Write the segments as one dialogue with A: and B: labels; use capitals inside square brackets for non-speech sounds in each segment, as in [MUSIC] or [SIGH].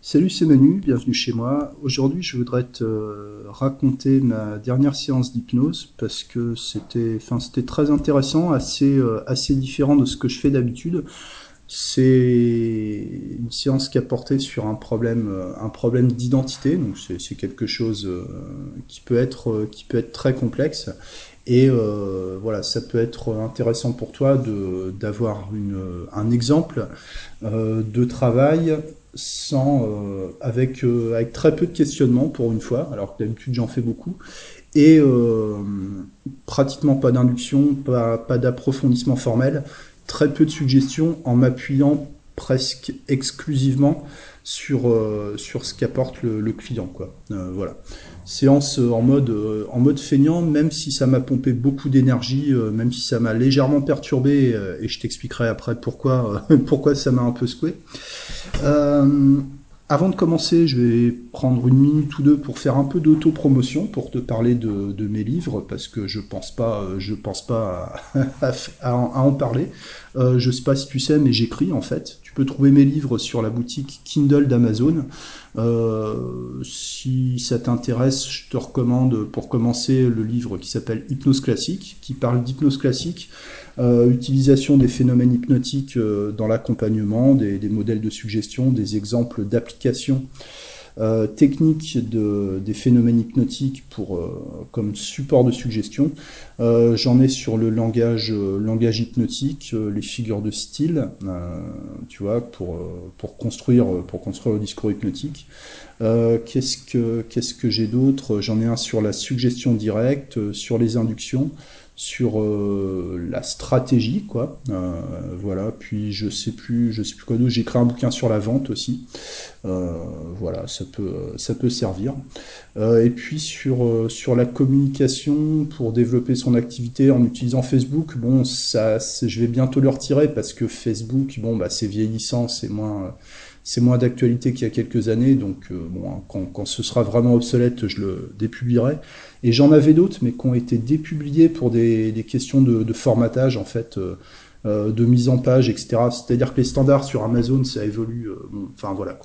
A: Salut, c'est Manu, bienvenue chez moi. Aujourd'hui, je voudrais te euh, raconter ma dernière séance d'hypnose parce que c'était, enfin, très intéressant, assez, euh, assez différent de ce que je fais d'habitude. C'est une séance qui a porté sur un problème, euh, d'identité, donc c'est quelque chose qui peut être, qui peut être très complexe. Et voilà, ça peut être intéressant pour toi d'avoir un exemple de travail sans, euh, avec, euh, avec très peu de questionnement pour une fois, alors que d'habitude j'en fais beaucoup, et euh, pratiquement pas d'induction, pas, pas d'approfondissement formel, très peu de suggestions en m'appuyant presque exclusivement sur, sur ce qu'apporte le, client. Quoi. voilà. Séance en mode, en mode feignant, même si ça m'a pompé beaucoup d'énergie, même si ça m'a légèrement perturbé, et je t'expliquerai après pourquoi, [LAUGHS] pourquoi ça m'a un peu secoué. Avant de commencer, je vais prendre une minute ou deux pour faire un peu d'auto-promotion, pour te parler de, mes livres, parce que je pense pas, euh, je pense pas [LAUGHS] à, en parler. Euh, je sais pas si tu sais, mais j'écris en fait. Tu peux trouver mes livres sur la boutique Kindle d'Amazon. Euh, si ça t'intéresse, je te recommande pour commencer le livre qui s'appelle Hypnose classique, qui parle d'hypnose classique euh, utilisation des phénomènes hypnotiques euh, dans l'accompagnement, des, modèles de suggestion, des exemples d'application euh, techniques de, des phénomènes hypnotiques comme support de suggestion. J'en ai sur le langage, langage hypnotique, les figures de style, tu vois, pour, pour, construire, pour construire le discours hypnotique. qu'est-ce que, qu'est-ce que j'ai d'autre? J'en ai un sur la suggestion directe, sur les inductions, sur euh, la stratégie, quoi. Euh, voilà. Puis je sais plus, je sais plus quoi d'autre. J'ai écrit un bouquin sur la vente aussi. Euh, voilà, ça peut, ça peut servir. et puis sur sur la communication pour développer son activité en utilisant Facebook. Bon, ça, je vais bientôt le retirer parce que Facebook, bon, bah, c'est vieillissant, c'est moins c'est moins d'actualité qu'il y a quelques années, donc bon, hein, quand, ce sera vraiment obsolète, je le dépublierai. Et j'en avais d'autres, mais qui ont été dépubliés pour des, questions de, formatage, en fait, euh, euh, de mise en page, etc. C'est-à-dire que les standards sur Amazon, ça évolue. enfin voilà.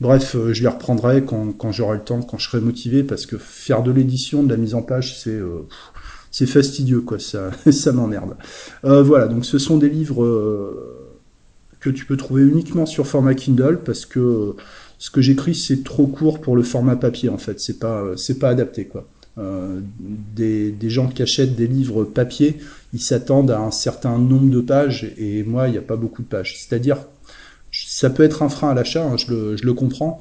A: Bref, je les reprendrai quand, j'aurai le temps, quand je serai motivé, parce que faire de l'édition, de la mise en page, c'est c'est fastidieux quoi. Ça, [LAUGHS] ça m'emmerde. voilà, donc ce sont des livres que tu peux trouver uniquement sur format Kindle parce que ce que j'écris c'est trop court pour le format papier en fait, c'est pas c'est pas adapté quoi. Euh, des, gens qui achètent des livres papier, ils s'attendent à un certain nombre de pages et moi il n'y a pas beaucoup de pages. C'est-à-dire ça peut être un frein à l'achat, hein, je, le, comprends.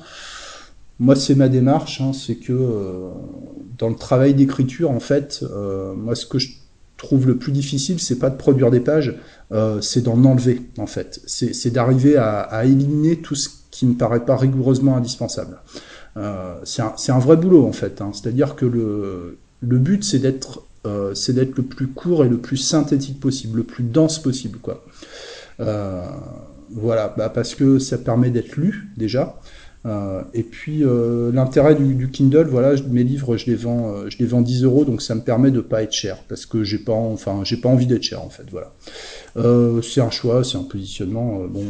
A: Moi c'est ma démarche, hein, c'est que euh, dans le travail d'écriture en fait, euh, moi ce que je trouve le plus difficile, c'est pas de produire des pages, c'est d'en enlever en fait. C'est d'arriver à, éliminer tout ce qui ne paraît pas rigoureusement indispensable. Euh, c'est un, vrai boulot en fait. Hein. C'est-à-dire que le, but c'est d'être euh, c'est d'être le plus court et le plus synthétique possible, le plus dense possible quoi. voilà, bah, parce que ça permet d'être lu déjà. Euh, et puis euh, l'intérêt du, Kindle, voilà, mes livres, je les vends, euh, je les vends 10 euros, donc ça me permet de pas être cher, parce que j'ai pas, enfin, j'ai pas envie d'être cher en fait, voilà. c'est un choix, c'est un positionnement, bon,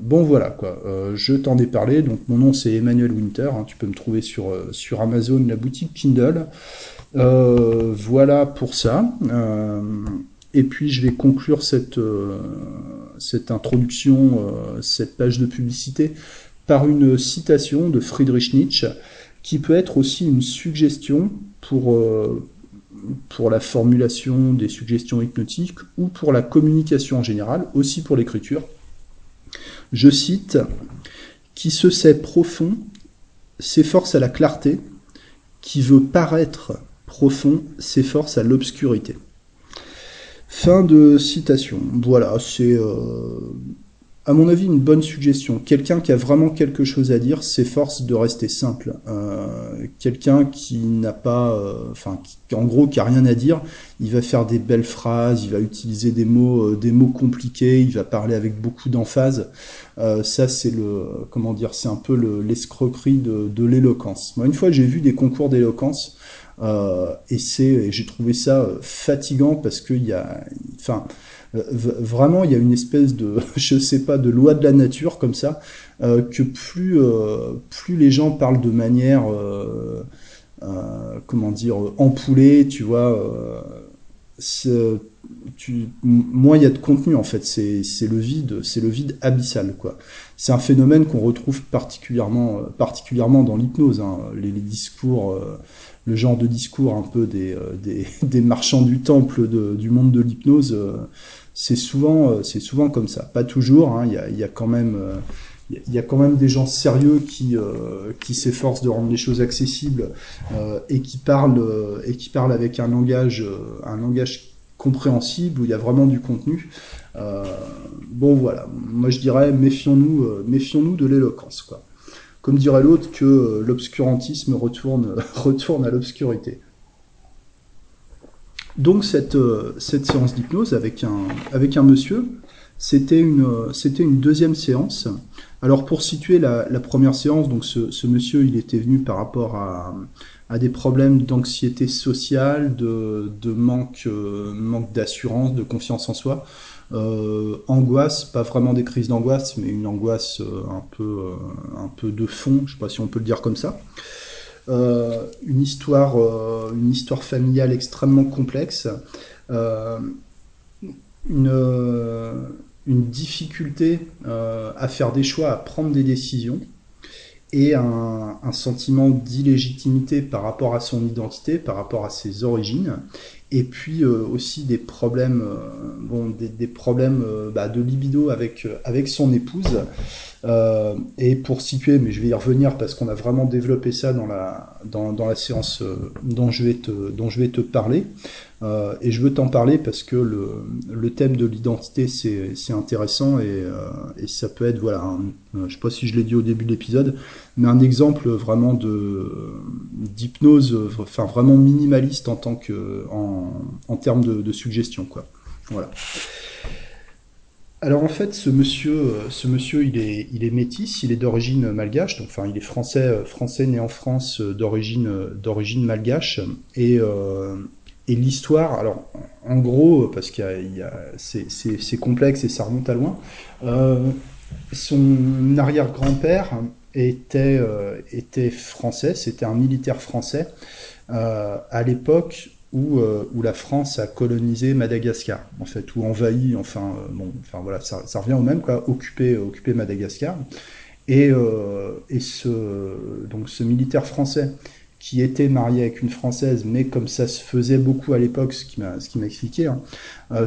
A: bon voilà quoi. je t'en ai parlé, donc mon nom c'est Emmanuel Winter, hein, tu peux me trouver sur sur Amazon, la boutique Kindle. voilà pour ça. et puis je vais conclure cette cette introduction, cette page de publicité par une citation de Friedrich Nietzsche, qui peut être aussi une suggestion pour, euh, pour la formulation des suggestions hypnotiques ou pour la communication en général, aussi pour l'écriture. Je cite Qui se sait profond s'efforce à la clarté, qui veut paraître profond s'efforce à l'obscurité. Fin de citation. Voilà, c'est euh, à mon avis, une bonne suggestion. Quelqu'un qui a vraiment quelque chose à dire s'efforce de rester simple. Euh, quelqu'un qui n'a pas, euh, enfin, qui, en gros, qui a rien à dire, il va faire des belles phrases, il va utiliser des mots, euh, des mots compliqués, il va parler avec beaucoup d'emphase. ça, c'est le, comment dire, c'est un peu l'escroquerie de, l'éloquence. Moi, une fois, j'ai vu des concours d'éloquence. et c'est, j'ai trouvé ça fatigant parce qu'il y a, enfin, vraiment, il y a une espèce de, [LAUGHS] je sais pas, de loi de la nature comme ça. que plus, plus les gens parlent de manière, comment dire, ampoulée, tu vois, tu, moins il y a de contenu en fait. C'est le vide, c'est le vide abyssal quoi. C'est un phénomène qu'on retrouve particulièrement, particulièrement dans l'hypnose. Hein. Les, discours le genre de discours un peu des, euh, des, [LAUGHS] marchands du temple du monde de l'hypnose, euh, c'est souvent, euh, souvent comme ça. Pas toujours, hein, il y, a, quand même... il y a quand même des gens sérieux qui, qui s'efforcent de rendre les choses accessibles et qui parlent et qui parlent avec un langage un langage compréhensible où il y a vraiment du contenu. bon voilà, moi je dirais méfions-nous méfions-nous de l'éloquence quoi comme dirait l'autre, que euh, l'obscurantisme retourne, [LAUGHS] retourne à l'obscurité. Donc cette, euh, cette séance d'hypnose avec un, avec un monsieur, c'était une, c'était une deuxième séance. Alors pour situer la, première séance, donc ce, monsieur, il était venu par rapport à, à des problèmes d'anxiété sociale, de, de manque, euh, manque d'assurance, de confiance en soi. Euh, angoisse, pas vraiment des crises d'angoisse, mais une angoisse euh, un peu, euh, un peu de fond, je sais pas si on peut le dire comme ça. Une histoire, une histoire familiale extrêmement complexe, une, une difficulté à faire des choix, à prendre des décisions et un, un sentiment d'illégitimité par rapport à son identité, par rapport à ses origines, et puis euh, aussi des problèmes, euh, bon, des, des problèmes euh, bah, de libido avec, avec son épouse. Et pour situer, mais je vais y revenir parce qu'on a vraiment développé ça dans la, dans, la séance dont, je vais te, dont je vais te parler. Euh, et je veux t'en parler parce que le, le thème de l'identité c'est intéressant et, euh, et, ça peut être voilà un, je sais pas si je l'ai dit au début de l'épisode mais un exemple vraiment de d'hypnose enfin vraiment minimaliste en tant que en, en termes de, de, suggestion quoi voilà alors en fait, ce monsieur, ce monsieur, il est, il métis, il est d'origine malgache, donc enfin, il est français, français né en France, d'origine, d'origine malgache, et, euh, l'histoire, alors en gros, parce que c'est complexe et ça remonte à loin, euh, son arrière-grand-père était, euh, était français, c'était un militaire français. Euh, à l'époque où, euh, où la France a colonisé Madagascar, en fait, ou envahi, enfin, euh, bon, enfin voilà, ça, revient au même, quoi, occupé, occupé Madagascar. Et, euh, et ce, donc ce militaire français qui était marié avec une Française, mais comme ça se faisait beaucoup à l'époque, ce qui m'a, expliqué, hein,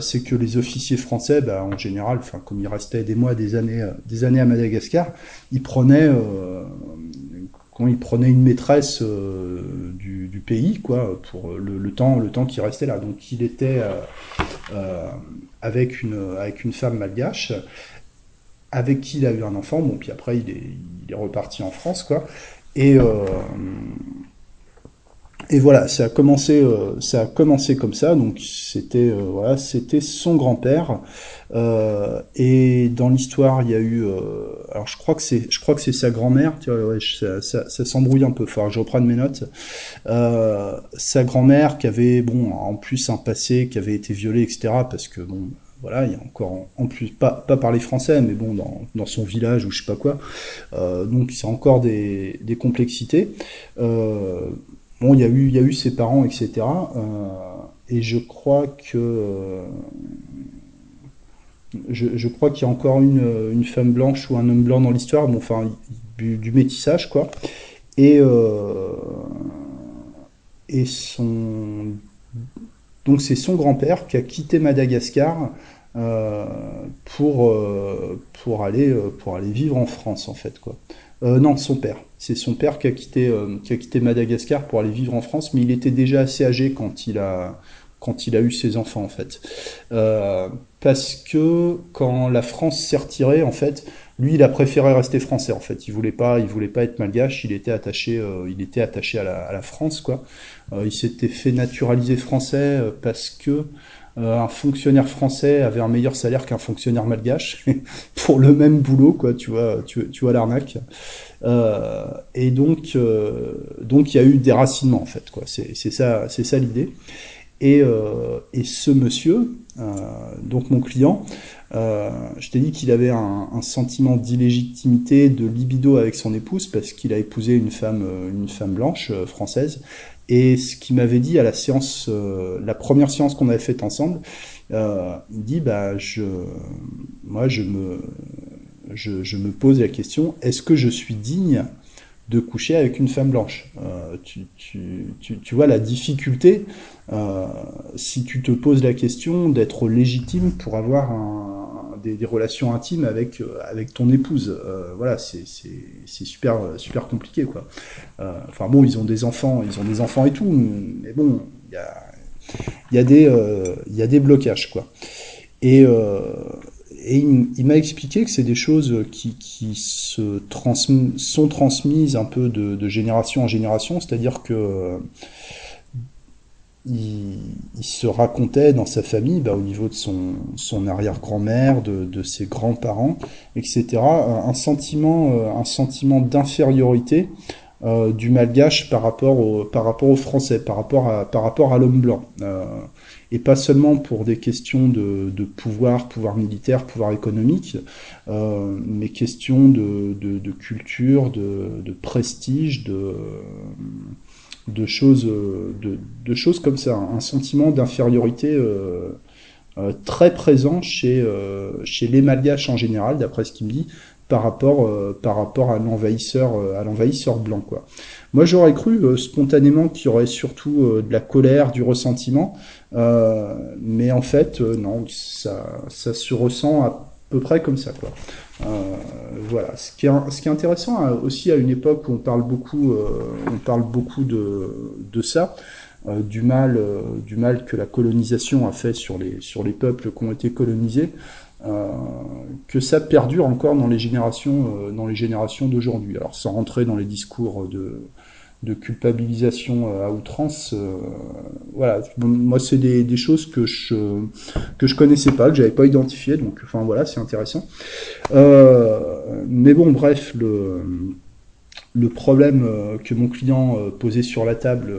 A: c'est que les officiers français, bah, en général, comme ils restaient des mois, des années, des années à Madagascar, ils prenaient, quand ils prenaient une maîtresse euh, du, pays, quoi, pour le, temps, le temps qu'il restait là. Donc, il était euh, avec une, avec une femme malgache, avec qui il a eu un enfant. Bon, puis après, il est, il est reparti en France, quoi. Et et voilà, ça a commencé, euh, ça a commencé comme ça. Donc c'était, euh, voilà, c'était son grand-père. Euh, et dans l'histoire, il y a eu, euh, alors je crois que c'est, je crois que c'est sa grand-mère. Ouais, ça, ça, ça s'embrouille un peu. fort. je reprends mes notes. Sa grand-mère qui avait, bon, en plus un passé, qui avait été violée, etc. Parce que bon, voilà, il y a encore en plus pas pas parler français, mais bon dans, dans son village ou je sais pas quoi. Euh, donc c'est encore des, des complexités. Euh, Bon, il y a eu, ses parents, etc. Euh, et je crois que euh, je, crois qu'il y a encore une, femme blanche ou un homme blanc dans l'histoire. Bon, enfin, du, du, métissage, quoi. Et euh, son donc c'est son grand-père qui a quitté Madagascar pour pour aller pour aller vivre en France en fait quoi. Euh, non, son père. C'est son père qui a, quitté, euh, qui a quitté Madagascar pour aller vivre en France, mais il était déjà assez âgé quand il a, quand il a eu ses enfants, en fait. Euh, parce que quand la France s'est retirée, en fait, lui, il a préféré rester français, en fait. Il voulait pas, il voulait pas être malgache. Il était attaché, euh, il était attaché à la, à la France, quoi. Euh, il s'était fait naturaliser français euh, parce que un fonctionnaire français avait un meilleur salaire qu'un fonctionnaire malgache [LAUGHS] pour le même boulot, quoi. Tu vois, tu, vois l'arnaque. Euh, et donc, euh, donc il y a eu des racinements en fait, quoi. C'est ça, c'est ça l'idée. Euh, et, ce monsieur, donc mon client, je t'ai dit qu'il avait un, sentiment d'illégitimité, de libido avec son épouse parce qu'il a épousé une femme, une femme blanche française. Et ce qu'il m'avait dit à la séance, la première séance qu'on avait faite ensemble, euh, il dit bah je, moi je me, je, me pose la question est-ce que je suis digne de coucher avec une femme blanche? Euh, tu, vois la difficulté, euh, si tu te poses la question d'être légitime pour avoir un, des, des, relations intimes avec, euh, avec ton épouse. Euh, voilà, c'est super, super compliqué. Quoi. Euh, enfin bon, ils ont des enfants, ils ont des enfants et tout, mais bon, il y a il y a des, euh, il y a des blocages, quoi. Et, euh, et il, il m'a expliqué que c'est des choses qui, qui se transm sont transmises un peu de, de génération en génération, c'est-à-dire que il, se racontait dans sa famille, bah, au niveau de son, arrière-grand-mère, de, ses grands-parents, etc., un sentiment, euh, un sentiment d'infériorité euh, du malgache par rapport au, aux Français, par rapport à, l'homme blanc. Euh, et pas seulement pour des questions de, pouvoir, pouvoir militaire, pouvoir économique, mais questions de, culture, de, prestige, de, de, choses, de, de choses comme ça. Un sentiment d'infériorité euh, euh, très présent chez, euh, chez les malgaches en général, d'après ce qu'il me dit, par rapport, euh, par rapport à l'envahisseur euh, à l'envahisseur blanc quoi. Moi j'aurais cru euh, spontanément qu'il y aurait surtout de la colère, du ressentiment, mais en fait non, ça, ça se ressent à peu près comme ça quoi. Voilà. Ce qui, est, ce qui est intéressant aussi à une époque où on parle beaucoup, on parle beaucoup de, de ça. Euh, du mal, euh, du mal que la colonisation a fait sur les, sur les peuples qui ont été colonisés, euh, que ça perdure encore dans les générations, euh, dans les générations d'aujourd'hui. Alors sans rentrer dans les discours de, de culpabilisation à outrance, euh, voilà. Moi, c'est des, choses que je que je connaissais pas, que j'avais pas identifié, donc enfin voilà, c'est intéressant. Euh, mais bon, bref, le le problème que mon client posait sur la table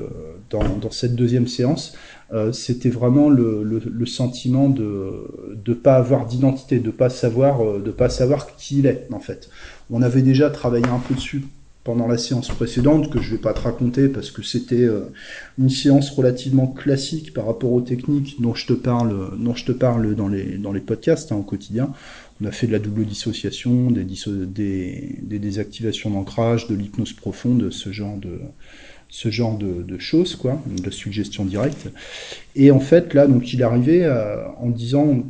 A: dans, cette deuxième séance, euh, c'était vraiment le, le, sentiment de ne pas avoir d'identité, de pas savoir euh, de pas savoir qui il est en fait. On avait déjà travaillé un peu dessus pendant la séance précédente que je vais pas te raconter parce que c'était euh, une séance relativement classique par rapport aux techniques dont je te parle dont je te parle dans les dans les podcasts hein, au quotidien. On a fait de la double dissociation, des, désactivations d'ancrage, de l'hypnose profonde, ce genre de ce genre de, de, choses, quoi, de suggestion directe. Et en fait, là, donc, il est arrivé euh, en disant,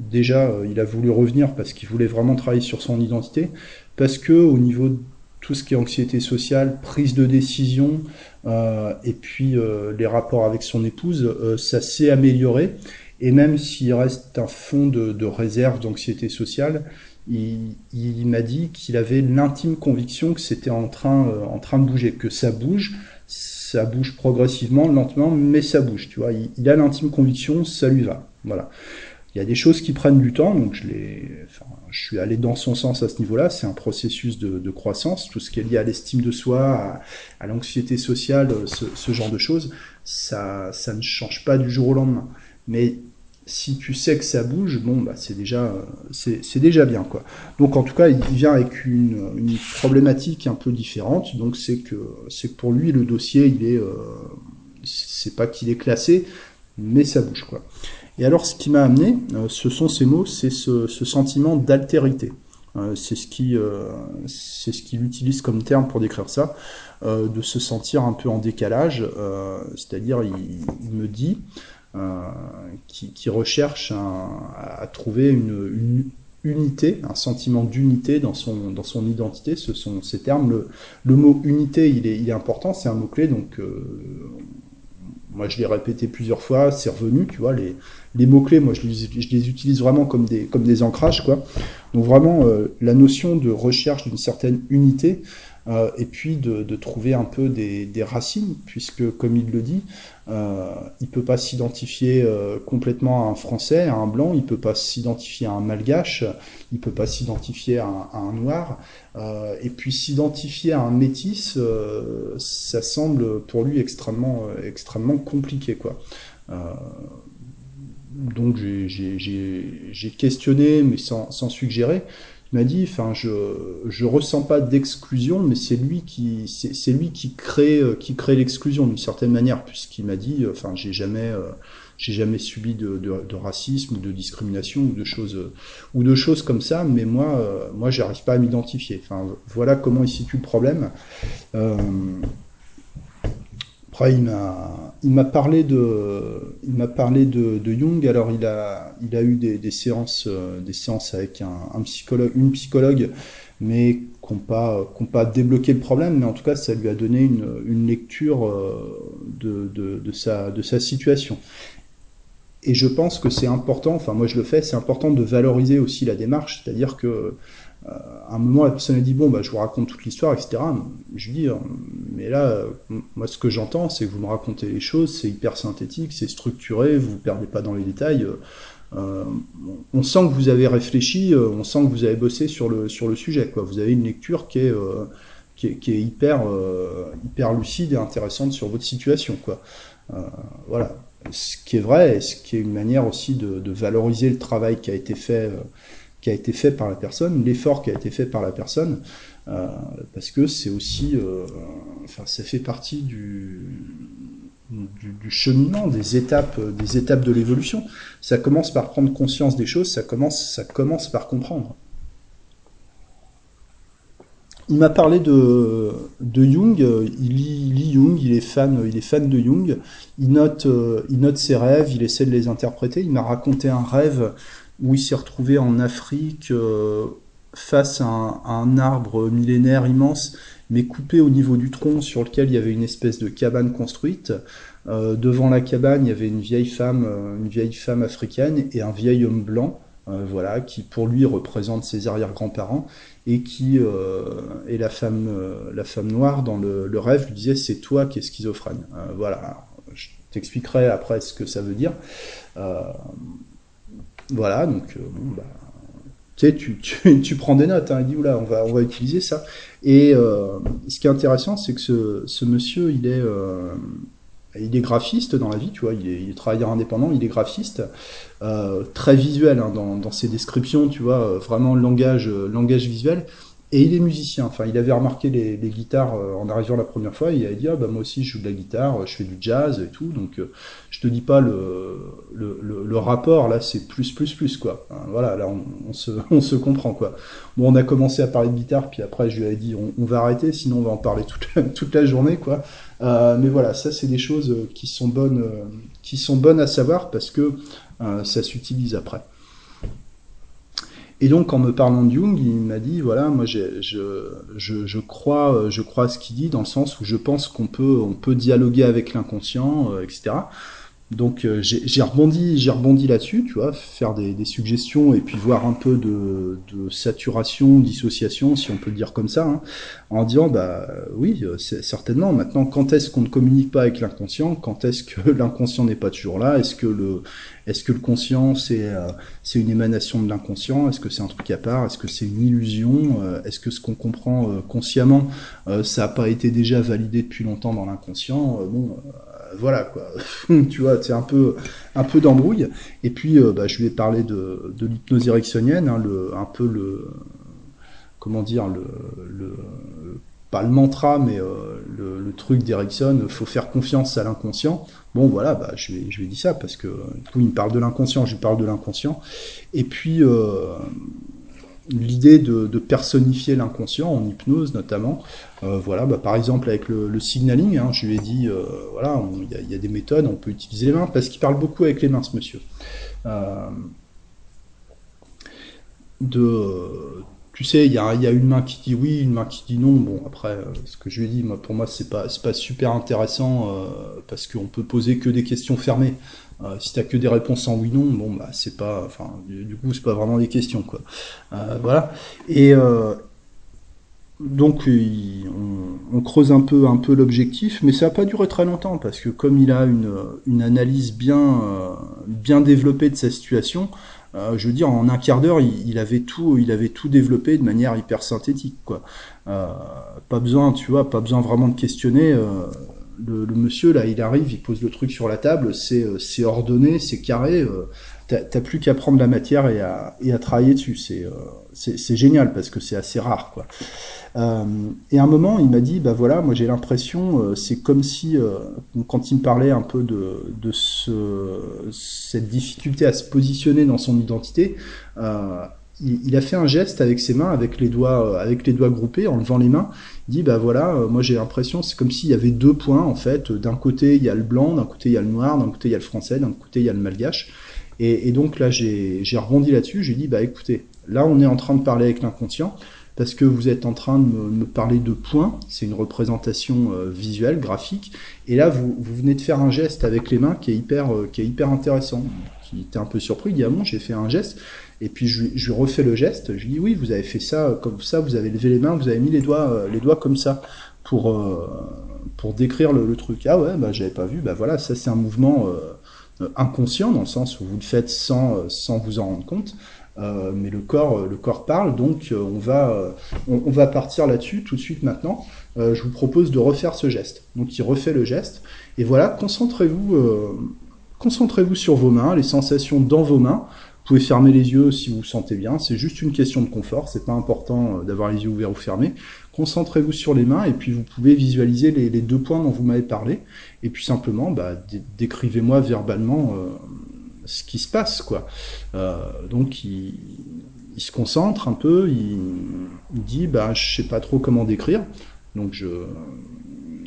A: déjà, euh, il a voulu revenir parce qu'il voulait vraiment travailler sur son identité, parce que au niveau tout ce qui est anxiété sociale, prise de décision, euh, et puis euh, les rapports avec son épouse, euh, ça s'est amélioré. Et même s'il reste un fond de, réserve d'anxiété sociale, il, m'a dit qu'il avait l'intime conviction que c'était en train, en train de bouger, que ça bouge, ça bouge progressivement, lentement, mais ça bouge, tu vois. Il, a l'intime conviction, ça lui va. Voilà. Il y a des choses qui prennent du temps, donc je, enfin, je suis allé dans son sens à ce niveau-là. C'est un processus de, croissance, tout ce qui est lié à l'estime de soi, à, l'anxiété sociale, ce, ce, genre de choses, ça, ça ne change pas du jour au lendemain. Mais si tu sais que ça bouge, bon, bah, c'est déjà, c'est déjà bien, quoi. Donc, en tout cas, il vient avec une, problématique un peu différente. Donc, c'est que, c'est pour lui, le dossier, il est, euh, c'est pas qu'il est classé, mais ça bouge, quoi. Et alors, ce qui m'a amené, euh, ce sont ces mots, c'est ce, ce, sentiment d'altérité. Euh, ce euh, c'est ce qu'il utilise comme terme pour décrire ça, de se sentir un peu en décalage. C'est-à-dire, il, me dit, euh, qui, recherche à trouver une, unité, un sentiment d'unité dans son, dans son identité. Ce sont ces termes. Le, mot unité, il est, important, c'est un mot-clé, donc moi je l'ai répété plusieurs fois, c'est revenu, tu vois, les, mots-clés, moi je les, utilise vraiment comme des, comme des ancrages, quoi. Donc vraiment, euh, la notion de recherche d'une certaine unité, euh, et puis de, trouver un peu des, racines, puisque comme il le dit, euh, il peut pas s'identifier euh, complètement à un Français, à un blanc, il peut pas s'identifier à un malgache, il peut pas s'identifier à, un noir, euh, et puis s'identifier à un métis, ça semble pour lui extrêmement extrêmement compliqué quoi. donc j'ai questionné, mais sans, sans suggérer. M'a dit, enfin, je je ressens pas d'exclusion, mais c'est lui qui c'est lui qui crée qui crée l'exclusion d'une certaine manière, puisqu'il m'a dit, enfin, j'ai jamais j'ai jamais subi de, de, de, racisme ou de discrimination ou de choses ou de choses comme ça, mais moi moi j'arrive pas à m'identifier. Enfin, voilà comment il situe le problème. Euh, après, il m'a, il m'a parlé de, il m'a parlé de, de, Jung. Alors, il a, il a eu des, des séances, euh, des séances avec un, psychologue, une psychologue, mais qui n'ont pas, qui pas débloqué le problème. Mais en tout cas, ça lui a donné une, une lecture euh, de, de, de, sa, de sa situation. Et je pense que c'est important. Enfin, moi, je le fais. C'est important de valoriser aussi la démarche, c'est-à-dire que à un moment, la personne a dit bon, bah, je vous raconte toute l'histoire, etc. Je lui dis, euh, mais là, euh, moi, ce que j'entends, c'est que vous me racontez les choses, c'est hyper synthétique, c'est structuré, vous vous perdez pas dans les détails. Euh, on sent que vous avez réfléchi, on sent que vous avez bossé sur le sur le sujet. Vous avez une lecture qui est euh, qui est, hyper hyper lucide et intéressante sur votre situation. Voilà. Ce qui est vrai, et ce qui est une manière aussi de valoriser le travail qui a été fait qui a été fait par la personne, l'effort qui a été fait par la personne, euh, parce que c'est aussi, euh, enfin, ça fait partie du, cheminement, des étapes, des étapes de l'évolution. Ça commence par prendre conscience des choses, ça commence, ça commence par comprendre. Il m'a parlé de, de Jung, il lit, il lit, Jung, il est fan, il est fan de Jung, il note, il note ses rêves, il essaie de les interpréter. Il m'a raconté un rêve où il s'est retrouvé en Afrique euh, face à un, arbre millénaire immense, mais coupé au niveau du tronc, sur lequel il y avait une espèce de cabane construite. Euh, devant la cabane, il y avait une vieille femme, euh, une vieille femme africaine et un vieil homme blanc, voilà, qui pour lui représente ses arrière-grands-parents et qui et la femme, la femme noire dans le, le rêve lui disait c'est toi qui es schizophrène. voilà, Alors, je t'expliquerai après ce que ça veut dire. Voilà, donc euh, bah, tu [LAUGHS] tu, prends des notes, hein, il dit, on va, on va utiliser ça. Et euh, ce qui est intéressant, c'est que ce, monsieur, il est, euh, il est graphiste dans la vie, tu vois, il est, il est travailleur indépendant, il est graphiste, très visuel hein, dans, dans ses descriptions, tu vois, vraiment langage, langage visuel. Et il est musicien. Enfin, il avait remarqué les, guitares euh, en arrivant la première fois. Il avait dit ah bah moi aussi je joue de la guitare, je fais du jazz et tout. Donc euh, je te dis pas le rapport là, c'est plus plus plus quoi. Enfin, voilà, là [LAUGHS] on, se comprend quoi. Bon, on a commencé à parler de guitare, puis après je lui ai dit on, va arrêter, sinon on va en parler [LAUGHS] toute la, journée quoi. Euh, mais voilà, ça c'est des choses qui sont bonnes euh, qui sont bonnes à savoir parce que euh, ça s'utilise après. Et donc, en me parlant de Jung, il m'a dit, voilà, moi, je, je, je, crois, je crois à ce qu'il dit, dans le sens où je pense qu'on peut, on peut dialoguer avec l'inconscient, euh, etc. Donc euh, j'ai rebondi, j'ai rebondi là-dessus, tu vois, faire des, des, suggestions et puis voir un peu de, de, saturation, dissociation, si on peut le dire comme ça, hein, en disant bah oui, certainement. Maintenant, quand est-ce qu'on ne communique pas avec l'inconscient? Quand est-ce que [LAUGHS] l'inconscient n'est pas toujours là? Est-ce que le est-ce que le conscient c'est euh, c'est une émanation de l'inconscient? Est-ce que c'est un truc à part? Est-ce que c'est une illusion? Euh, Est-ce que ce qu'on comprend euh, consciemment, euh, ça n'a pas été déjà validé depuis longtemps dans l'inconscient? Bon voilà quoi. [LAUGHS] Tu vois c'est un peu un peu d'embrouille. Et puis euh, bah, je lui ai parlé de, de l'hypnose ericksonienne hein, un peu le comment dire le, pas le mantra mais euh, le, truc d'Erickson faut faire confiance à l'inconscient. Bon voilà bah je lui je lui ai dit ça parce que du coup il me parle de l'inconscient je lui parle de l'inconscient. Et puis euh, l'idée de, personnifier l'inconscient en hypnose notamment. Euh, voilà, bah, par exemple avec le, signaling, hein, je lui ai dit, euh, voilà, il y, a des méthodes, on peut utiliser les mains, parce qu'il parle beaucoup avec les mains, ce monsieur. Euh, tu sais, il y a, une main qui dit oui, une main qui dit non. Bon, après, ce que je lui ai dit, pour moi, c'est pas, pas super intéressant parce qu'on peut poser que des questions fermées. Euh, si t'as que des réponses en oui non, bon bah c'est pas, enfin du, du coup c'est pas vraiment des questions quoi. Euh, voilà. Et euh, donc on, creuse un peu un peu l'objectif, mais ça n'a pas duré très longtemps parce que comme il a une, analyse bien bien développée de sa situation, euh, je veux dire, en un quart d'heure, il, il, avait tout, il avait tout développé de manière hyper synthétique, quoi. Euh, pas besoin, tu vois, pas besoin vraiment de questionner. Euh, le, monsieur là, il arrive, il pose le truc sur la table, c'est c'est ordonné, c'est carré. T'as plus qu'à prendre la matière et à, et à travailler dessus. C'est c'est génial parce que c'est assez rare quoi. Euh, et à un moment, il m'a dit, bah voilà, moi j'ai l'impression, euh, c'est comme si, euh, quand il me parlait un peu de, de ce, cette difficulté à se positionner dans son identité, il, il, a fait un geste avec ses mains, avec les doigts, avec les doigts groupés, en levant les mains. Il dit, bah voilà, moi j'ai l'impression, c'est comme s'il y avait deux points en fait. D'un côté il y a le blanc, d'un côté il y a le noir, d'un côté il y a le français, d'un côté il y a le malgache. Et, et donc là, j'ai rebondi là-dessus. J'ai dit, bah écoutez, là on est en train de parler avec l'inconscient parce que vous êtes en train de me, parler de points, c'est une représentation euh, visuelle, graphique, et là vous, vous, venez de faire un geste avec les mains qui est hyper, euh, qui est hyper intéressant. Qui était un peu surpris, il dit ah bon j'ai fait un geste, et puis je, lui refais le geste, je lui dis oui vous avez fait ça euh, comme ça, vous avez levé les mains, vous avez mis les doigts, les doigts comme ça pour pour décrire le, truc. Ah ouais bah j'avais pas vu, bah voilà ça c'est un mouvement inconscient dans le sens où vous le faites sans sans vous en rendre compte. Euh, mais le corps, euh, le corps parle, donc euh, on va, on, va partir là-dessus tout de suite maintenant. je vous propose de refaire ce geste. Donc il refait le geste, et voilà, concentrez-vous, concentrez-vous sur vos mains, les sensations dans vos mains. Vous pouvez fermer les yeux si vous vous sentez bien. C'est juste une question de confort. C'est pas important d'avoir les yeux ouverts ou fermés. Concentrez-vous sur les mains et puis vous pouvez visualiser les, deux points dont vous m'avez parlé. Et puis simplement, bah, décrivez-moi verbalement ce qui se passe, quoi. Euh, donc il, se concentre un peu, il, dit, bah, je sais pas trop comment décrire, donc je,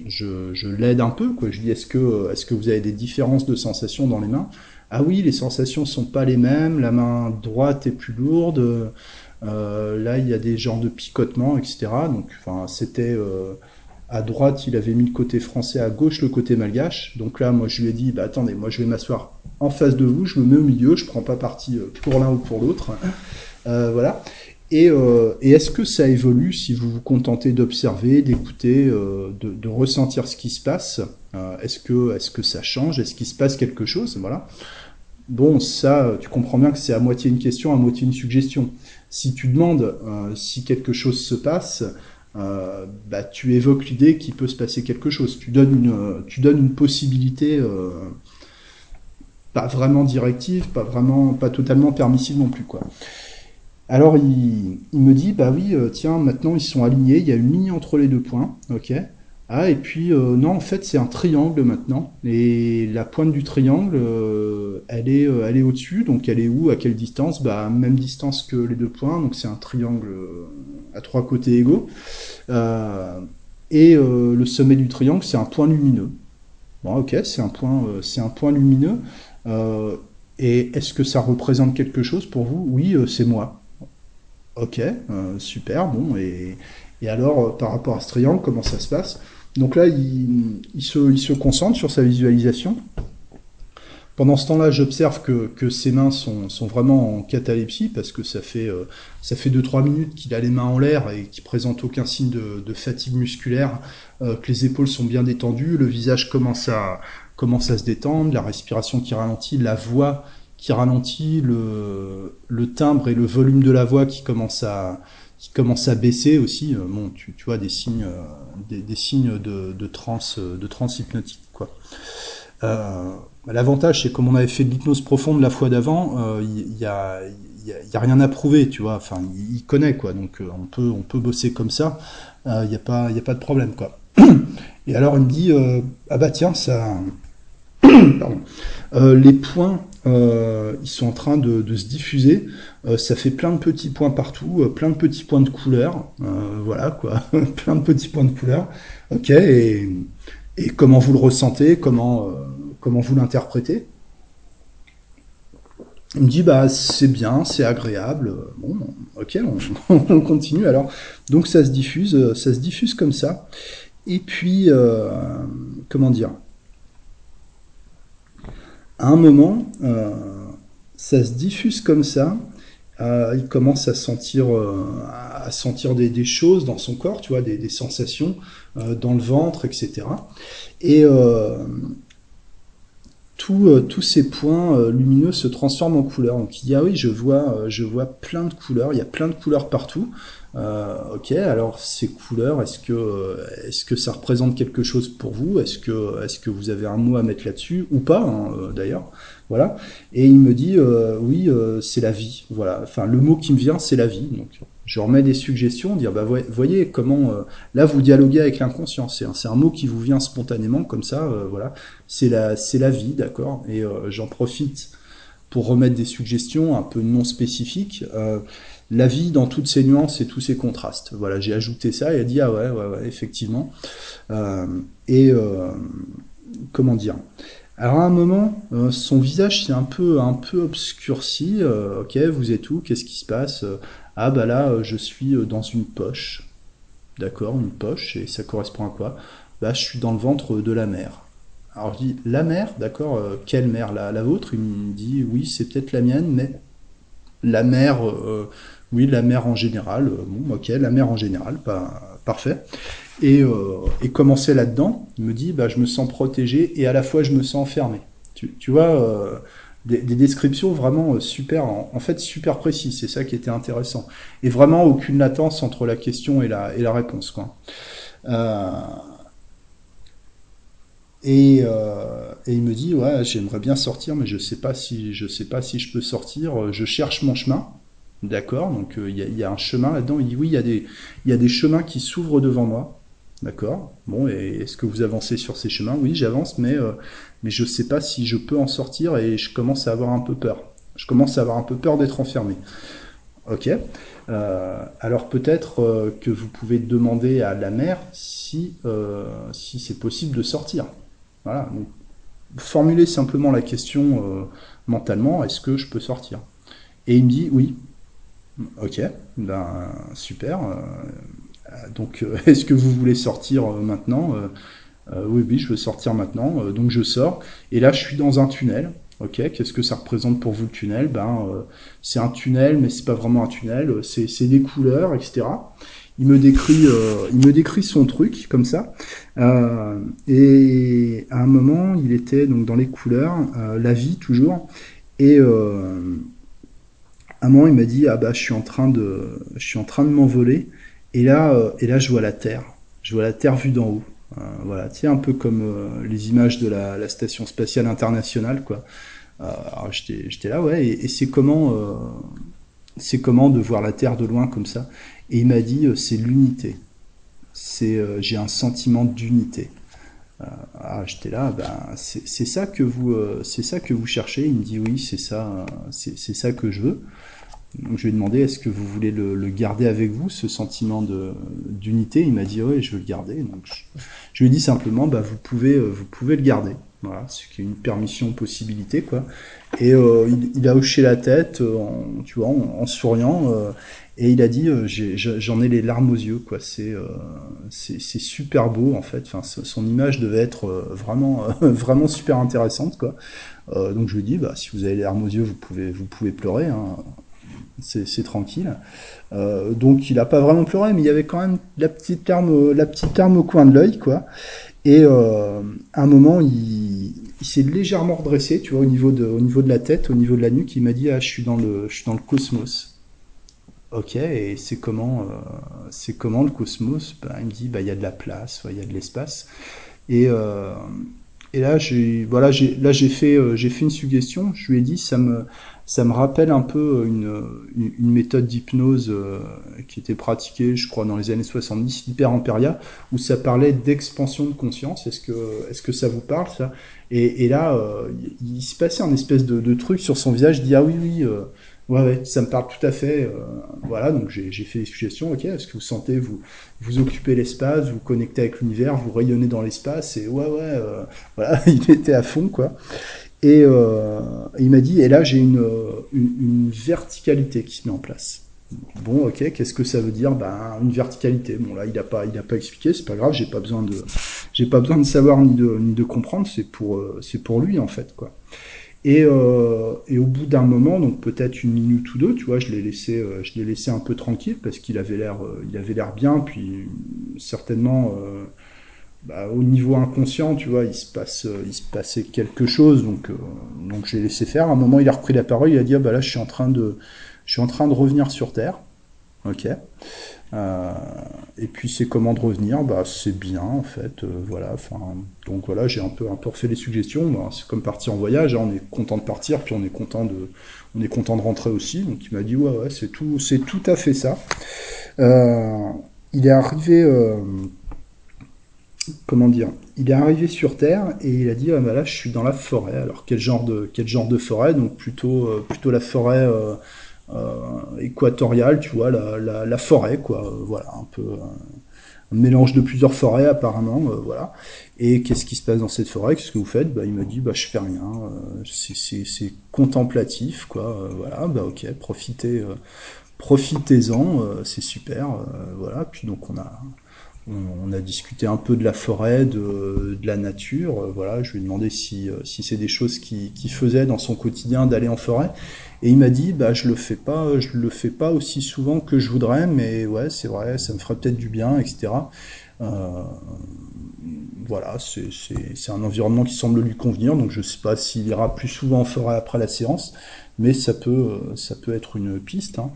A: je, l'aide un peu, quoi. Je dis, est-ce que, est-ce que vous avez des différences de sensations dans les mains? Ah oui, les sensations sont pas les mêmes, la main droite est plus lourde, euh, là il y a des genres de picotements, etc. Donc, c'était euh, à droite, il avait mis le côté français, à gauche le côté malgache. Donc là, moi, je lui ai dit, bah attendez, moi, je vais m'asseoir en face de vous, je me mets au milieu, je prends pas parti euh, pour l'un ou pour l'autre. Voilà. Et, euh, et est-ce que ça évolue si vous vous contentez d'observer, d'écouter, euh, de, de, ressentir ce qui se passe euh, Est-ce que, est-ce que ça change Est-ce qu'il se passe quelque chose Voilà. Bon, ça, tu comprends bien que c'est à moitié une question, à moitié une suggestion. Si tu demandes si quelque chose se passe, euh, bah, tu évoques l'idée qu'il peut se passer quelque chose. Tu donnes une, tu donnes une possibilité euh, pas vraiment directive, pas vraiment, pas totalement permissive non plus, quoi. Alors il, me dit, bah oui, euh, tiens, maintenant ils sont alignés, il y a une ligne entre les deux points, ok. Ah, et puis, euh, non, en fait, c'est un triangle maintenant. Et la pointe du triangle, euh, elle est, au-dessus. Donc, elle est où À quelle distance? Bah, même distance que les deux points. Donc, c'est un triangle à trois côtés égaux. et le sommet du triangle, c'est un point lumineux. Bon, ok, c'est un point, c'est un point lumineux. Et est-ce que ça représente quelque chose pour vous? Oui, c'est moi. Ok, euh, super, bon, et, alors, par rapport à ce triangle, comment ça se passe? Donc là, il, se, concentre sur sa visualisation. Pendant ce temps-là, j'observe que, ses mains sont, vraiment en catalepsie, parce que ça fait, euh, ça fait 2-3 minutes qu'il a les mains en l'air et qu'il présente aucun signe de, de fatigue musculaire, euh, que les épaules sont bien détendues, le visage commence à, commence à se détendre, la respiration qui ralentit, la voix qui ralentit, le, le timbre et le volume de la voix qui commence à, qui commence à baisser aussi. Euh, tu, tu vois des signes, euh, des, signes de, de transe, de transe hypnotique, quoi. Euh, L'avantage, c'est comme on avait fait de l'hypnose profonde la fois d'avant, il euh, y, a, rien à prouver, tu vois. Enfin, il, connaît, quoi. Donc, on peut, bosser comme ça. Il n'y a pas, il a pas de problème, quoi. Et alors, il me dit, ah bah tiens, ça, [COUGHS] Euh, les points, euh, ils sont en train de, se diffuser. Euh, ça fait plein de petits points partout, euh, plein de petits points de couleur. Voilà quoi, [LAUGHS] plein de petits points de couleur. Ok. Et, et comment vous le ressentez? Comment comment vous l'interprétez? Il me dit bah c'est bien, c'est agréable. Bon, ok, on, [LAUGHS] on, continue alors. Donc ça se diffuse, ça se diffuse comme ça. Et puis comment dire? À un moment, euh, ça se diffuse comme ça. Euh, il commence à sentir, euh, sentir des, choses dans son corps, tu vois, des, des sensations dans le ventre, etc. Et tous ces points lumineux se transforment en couleurs. Donc il dit ah oui, je vois, je vois plein de couleurs. Il y a plein de couleurs partout. Euh, ok, alors ces couleurs, est-ce que, est-ce que ça représente quelque chose pour vous? Est-ce que, est-ce que vous avez un mot à mettre là-dessus? Ou pas hein, euh, D'ailleurs, voilà. Et il me dit, euh, oui, c'est la vie. Voilà. Enfin, le mot qui me vient, c'est la vie. Donc, je remets des suggestions, dire, bah, voyez comment là vous dialoguez avec l'inconscient. C'est un, mot qui vous vient spontanément comme ça. voilà. C'est la, vie, d'accord. Et j'en profite pour remettre des suggestions un peu non spécifiques la vie dans toutes ses nuances et tous ses contrastes. Voilà, j'ai ajouté ça et a dit ah ouais, ouais, ouais effectivement. Euh, et euh, comment dire? Alors à un moment, euh, son visage s'est un peu, un peu obscurci. ok, vous êtes où? Qu'est-ce qui se passe? Ah bah là, je suis dans une poche. D'accord, une poche. Et ça correspond à quoi? Bah, je suis dans le ventre de la mer. Alors je dis la mer, d'accord. quelle mer la, la vôtre? Il me dit oui, c'est peut-être la mienne, mais la mer oui, la mer en général. Euh, bon, ok, la mer en général, parfait. Et, euh, et commencer là-dedans, il me dit, bah, je me sens protégé et à la fois je me sens enfermé. Tu, tu vois, euh, des, des, descriptions vraiment super, en, fait super précises. C'est ça qui était intéressant. Et vraiment aucune latence entre la question et la, et la réponse. Quoi. Euh, et, euh, et, il me dit ouais j'aimerais bien sortir mais je sais si sais pas si je peux sortir je cherche mon chemin D'accord, donc euh, il y, a un chemin là-dedans. Il dit oui, il y, y a des chemins qui s'ouvrent devant moi. D'accord. Bon, et est-ce que vous avancez sur ces chemins? Oui, j'avance, mais, euh, je ne sais pas si je peux en sortir et je commence à avoir un peu peur. Je commence à avoir un peu peur d'être enfermé. Ok. Euh, alors peut-être que vous pouvez demander à la mère si, c'est possible de sortir. Voilà. Formulez simplement la question mentalement est-ce que je peux sortir? Et il me dit oui, Ok, ben super. Euh, donc, euh, [LAUGHS] est-ce que vous voulez sortir euh, maintenant? Oui, oui, je veux sortir maintenant. donc, je sors. Et là, je suis dans un tunnel. Ok, qu'est-ce que ça représente pour vous le tunnel? Ben, c'est un tunnel, mais c'est pas vraiment un tunnel. C'est des couleurs, etc. Il me décrit, il me décrit son truc comme ça. et à un moment, il était donc dans les couleurs, la vie toujours. Et un moment, il m'a dit ah bah je suis en train de, je suis en train de m'envoler. Et là, euh, et là, je vois la Terre. Je vois la Terre vue d'en haut. Euh, voilà, tu un peu comme euh, les images de la, station spatiale internationale, quoi. alors j'étais là, ouais. Et, c'est comment, c'est comment de voir la Terre de loin comme ça? Et il m'a dit c'est l'unité. C'est, j'ai un sentiment d'unité. ah, j'étais là, ben c'est ça que vous, c'est ça que vous cherchez? Il me dit oui, c'est ça, c'est ça que je veux. Je lui ai demandé est-ce que vous voulez le, garder avec vous, ce sentiment d'unité? Il m'a dit oui, je veux le garder. Je, lui ai dit simplement bah, vous, pouvez, euh, vous pouvez le garder. Voilà, ce qui est une permission, possibilité. quoi. Et euh, il, a hoché la tête, euh, en, tu vois, en, souriant, et il a dit j'en ai, les larmes aux yeux. quoi. C'est c'est super beau en fait. Son image devait être vraiment, [LAUGHS] vraiment super intéressante. quoi. donc je lui dit bah, si vous avez les larmes aux yeux, vous pouvez, vous pouvez pleurer. Hein c'est tranquille. Euh, donc il n'a pas vraiment pleuré, mais il y avait quand même la petite larme, la petite au coin de l'œil, quoi. Et euh, à un moment, il, s'est légèrement redressé, tu vois, au niveau de, au niveau de la tête, au niveau de la nuque. Il m'a dit ah, je suis dans le, je suis dans le cosmos. Ok, et c'est comment, euh, c'est comment le cosmos? Ben, Il me dit bah il y a de la place, il y a de l'espace. Et et là, j'ai voilà, fait j'ai fait une suggestion. Je lui ai dit ça me ça me rappelle un peu une, une méthode d'hypnose euh, qui était pratiquée, je crois, dans les années 70, Hyper Imperia, où ça parlait d'expansion de conscience. Est-ce que, est-ce que ça vous parle, ça? Et, là, euh, il, se passait un espèce de, truc sur son visage, il dit, ah oui, oui, euh, ouais, ouais, ça me parle tout à fait. voilà, donc j'ai, j'ai fait des suggestions, ok, est-ce que vous sentez, vous, vous occupez l'espace, vous connectez avec l'univers, vous rayonnez dans l'espace, et ouais, ouais, [LAUGHS] voilà, il était à fond, quoi. Et euh, il m'a dit, et là j'ai une, une, verticalité qui se met en place. Bon, ok, qu'est-ce que ça veut dire? Ben une verticalité. Bon là, il n'a pas, il a pas expliqué, c'est pas grave, j'ai pas pas besoin de savoir ni de, ni de comprendre, c'est pour, euh, c'est pour lui en fait quoi. Et, euh, et au bout d'un moment, donc peut-être une minute ou deux, tu vois, je l'ai laissé, laissé un peu tranquille parce qu'il avait l'air, avait l'air bien, puis certainement bah, au niveau inconscient, tu vois, il se passe, il se passait quelque chose, donc, donc j'ai laissé faire. À un moment, il a repris la parole, il a dit, ah, bah là, je suis en train de, je suis en train de revenir sur Terre. Ok. Euh, et puis c'est comment de revenir, bah c'est bien en fait, euh, voilà. Enfin, donc voilà, j'ai un peu un peu refait les suggestions. C'est comme partir en voyage, hein, on est content de partir, puis on est content de on est content de rentrer aussi. Donc il m'a dit ouais ouais c'est tout c'est tout à fait ça. Euh, il est arrivé comment dire Il est arrivé sur Terre et il a dit ah, bah là je suis dans la forêt. Alors quel genre de forêt? Donc plutôt plutôt la forêt euh, équatoriale, tu vois, la, forêt, quoi. Euh, voilà, un peu un mélange de plusieurs forêts apparemment, euh, voilà. Et qu'est-ce qui se passe dans cette forêt? Qu'est-ce que vous faites? Bah il me dit bah je fais rien, c'est contemplatif quoi, voilà. Bah ok, profitez, profitez-en, c'est super, voilà. Puis donc on a on, a discuté un peu de la forêt, de, la nature, voilà. Je lui ai demandé si si c'est des choses qui qui faisait dans son quotidien d'aller en forêt. Et il m'a dit, bah, je le fais pas, je le fais pas aussi souvent que je voudrais, mais ouais, c'est vrai, ça me ferait peut-être du bien, etc. Euh, voilà, c'est un environnement qui semble lui convenir, donc je sais pas s'il ira plus souvent en forêt après la séance, mais ça peut, ça peut être une piste. Hein.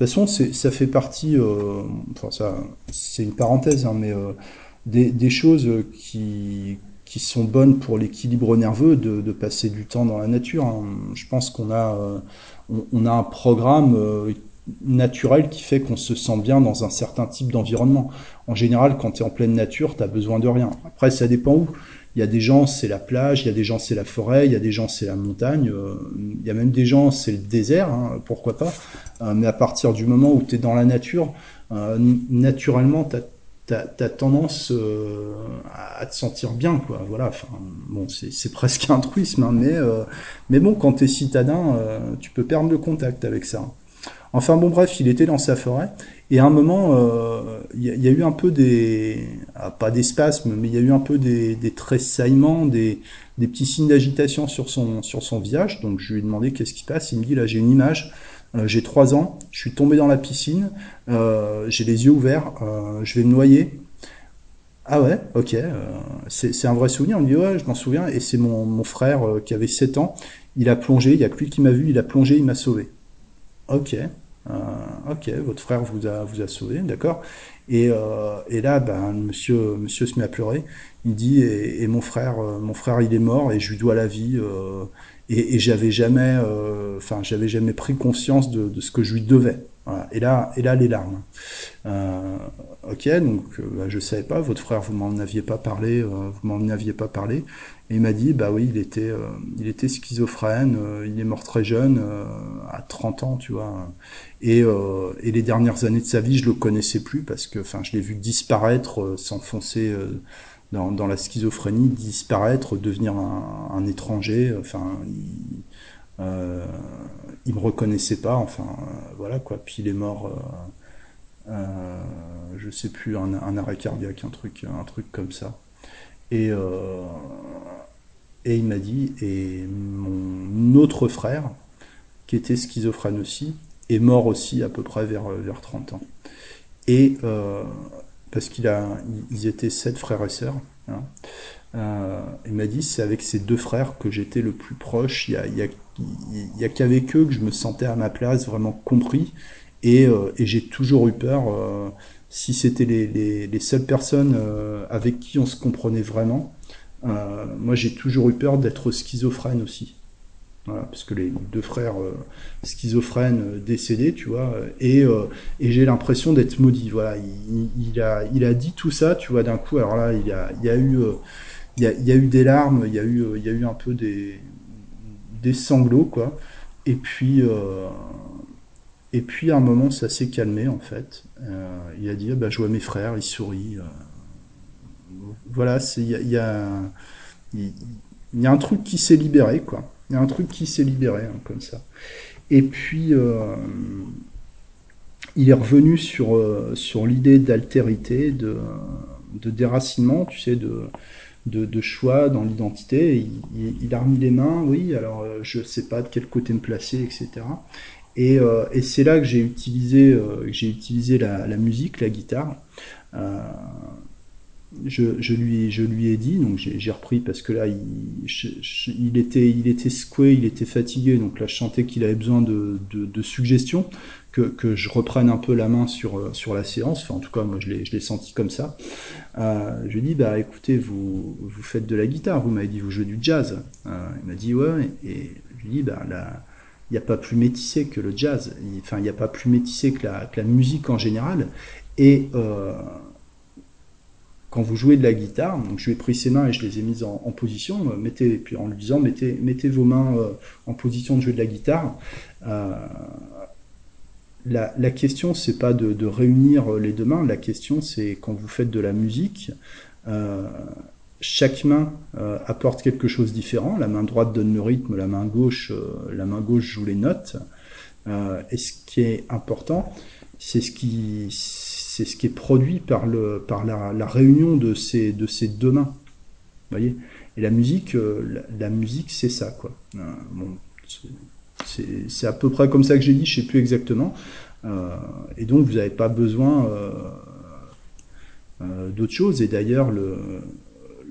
A: De toute façon, ça fait partie, euh, enfin ça, c'est une parenthèse, hein, mais euh, des, des, choses qui, qui sont bonnes pour l'équilibre nerveux de, de, passer du temps dans la nature. Hein. Je pense qu'on a, euh, on, a un programme naturel qui fait qu'on se sent bien dans un certain type d'environnement. En général, quand tu es en pleine nature, tu as besoin de rien. Après, ça dépend où. Il y a des gens, c'est la plage, il y a des gens, c'est la forêt, il y a des gens, c'est la montagne, euh, il y a même des gens, c'est le désert, hein, pourquoi pas. mais à partir du moment où tu es dans la nature, naturellement, tu as tendance euh, à te sentir bien, quoi. Voilà. Enfin, bon, c'est presque un truisme, hein, mais euh, mais bon, quand t'es citadin, euh, tu peux perdre le contact avec ça. Enfin bon, bref, il était dans sa forêt et à un moment, il y, a eu un peu des, pas des spasmes, mais il y a eu un peu des, tressaillements, des, petits signes d'agitation sur son visage. Donc je lui ai demandé qu'est-ce qui se passe? Il me dit là, j'ai une image. Euh, j'ai 3 ans, je suis tombé dans la piscine, euh, j'ai les yeux ouverts, euh, je vais me noyer. Ah ouais, ok, c'est un vrai souvenir. On me dit ouais, je m'en souviens, et c'est mon, frère qui avait 7 ans, il a plongé, il y a que lui qui m'a vu, il a plongé, il m'a sauvé. Ok, ok, votre frère vous a sauvé, d'accord. Et, et, là, ben, monsieur, monsieur se met à pleurer. Il dit et, mon frère, mon frère, il est mort et je lui dois la vie et, et j'avais jamais, euh, enfin, j'avais jamais pris conscience de, ce que je lui devais. Et là, et là, les larmes. Euh, ok, donc euh, bah, je savais pas. Votre frère, vous m'en aviez pas parlé, euh, vous m'en aviez pas parlé. Et il m'a dit, bah oui, il était, euh, il était schizophrène. il est mort très jeune, à 30 ans, tu vois. Et, et les dernières années de sa vie, je le connaissais plus parce que, enfin, je l'ai vu disparaître, s'enfoncer dans, dans, la schizophrénie, disparaître, devenir un, étranger. Enfin, il, euh, il me reconnaissait pas. Enfin, euh, voilà quoi. Puis il est mort. Euh, euh, je sais plus un, un, arrêt cardiaque, un truc, un truc comme ça. Et euh, et il m'a dit et mon autre frère qui était schizophrène aussi est mort aussi à peu près vers vers 30 ans. Et euh, parce qu'il a, ils étaient sept frères et sœurs. Hein. Euh, il m'a dit c'est avec ces deux frères que j'étais le plus proche. Il y a, a, qu'avec eux que je me sentais à ma place, vraiment compris. Et, euh, et j'ai toujours eu peur. Euh, si c'était les, les, les, seules personnes euh, avec qui on se comprenait vraiment, euh, moi j'ai toujours eu peur d'être schizophrène aussi. Parce que les deux frères euh, schizophrènes euh, décédés, tu vois, et, euh, et j'ai l'impression d'être maudit. Voilà, il, a, il a dit tout ça, tu vois, d'un coup. Alors là, il y a, il a eu, euh, il, a, il a eu des larmes, il y a eu, il a eu un peu des, des sanglots, quoi. Et puis, et puis à un moment, ça s'est calmé en fait. il a dit, bah, je vois mes frères, il sourit. voilà, il y a, il y a, il y a un truc qui s'est libéré, quoi. Il y a un truc qui s'est libéré, hein, comme ça. Et puis, euh, il est revenu sur, euh, l'idée d'altérité, de, déracinement, tu sais, de, choix dans l'identité. Il, a remis les mains, oui, alors euh, je ne sais pas de quel côté me placer, etc. Et, c'est là que j'ai utilisé, la, musique, la guitare. Je, lui, je lui ai dit, donc j'ai repris parce que là, il, il, était, il était secoué, il était fatigué, donc là, je sentais qu'il avait besoin de, de, suggestions, que, que, je reprenne un peu la main sur, sur la séance. Enfin, en tout cas, moi, je l'ai senti comme ça. Euh, je lui ai dit, bah écoutez, vous, vous faites de la guitare, vous m'avez dit, vous jouez du jazz. Euh, il m'a dit, ouais, et je lui ai dit, bah il n'y a pas plus métissé que le jazz, enfin, il n'y a pas plus métissé que la, que la musique en général. Et euh, quand vous jouez de la guitare, donc je lui ai pris ses mains et je les ai mises en, position, euh, mettez, puis en lui disant mettez, mettez vos mains euh, en position de jouer de la guitare. Euh, la, la, question c'est pas de, réunir les deux mains, la question c'est quand vous faites de la musique, chaque main apporte quelque chose de différent. La main droite donne le rythme, la main gauche, la main gauche joue les notes. et ce qui est important, c'est ce qui c'est ce qui est produit par, le, par la, réunion de ces, de ces deux mains. voyez? Et la musique, euh, la, musique, c'est ça, quoi. Euh, bon, c'est à peu près comme ça que j'ai dit, je sais plus exactement. Euh, et donc, vous n'avez pas besoin d'autre chose. Et d'ailleurs, le,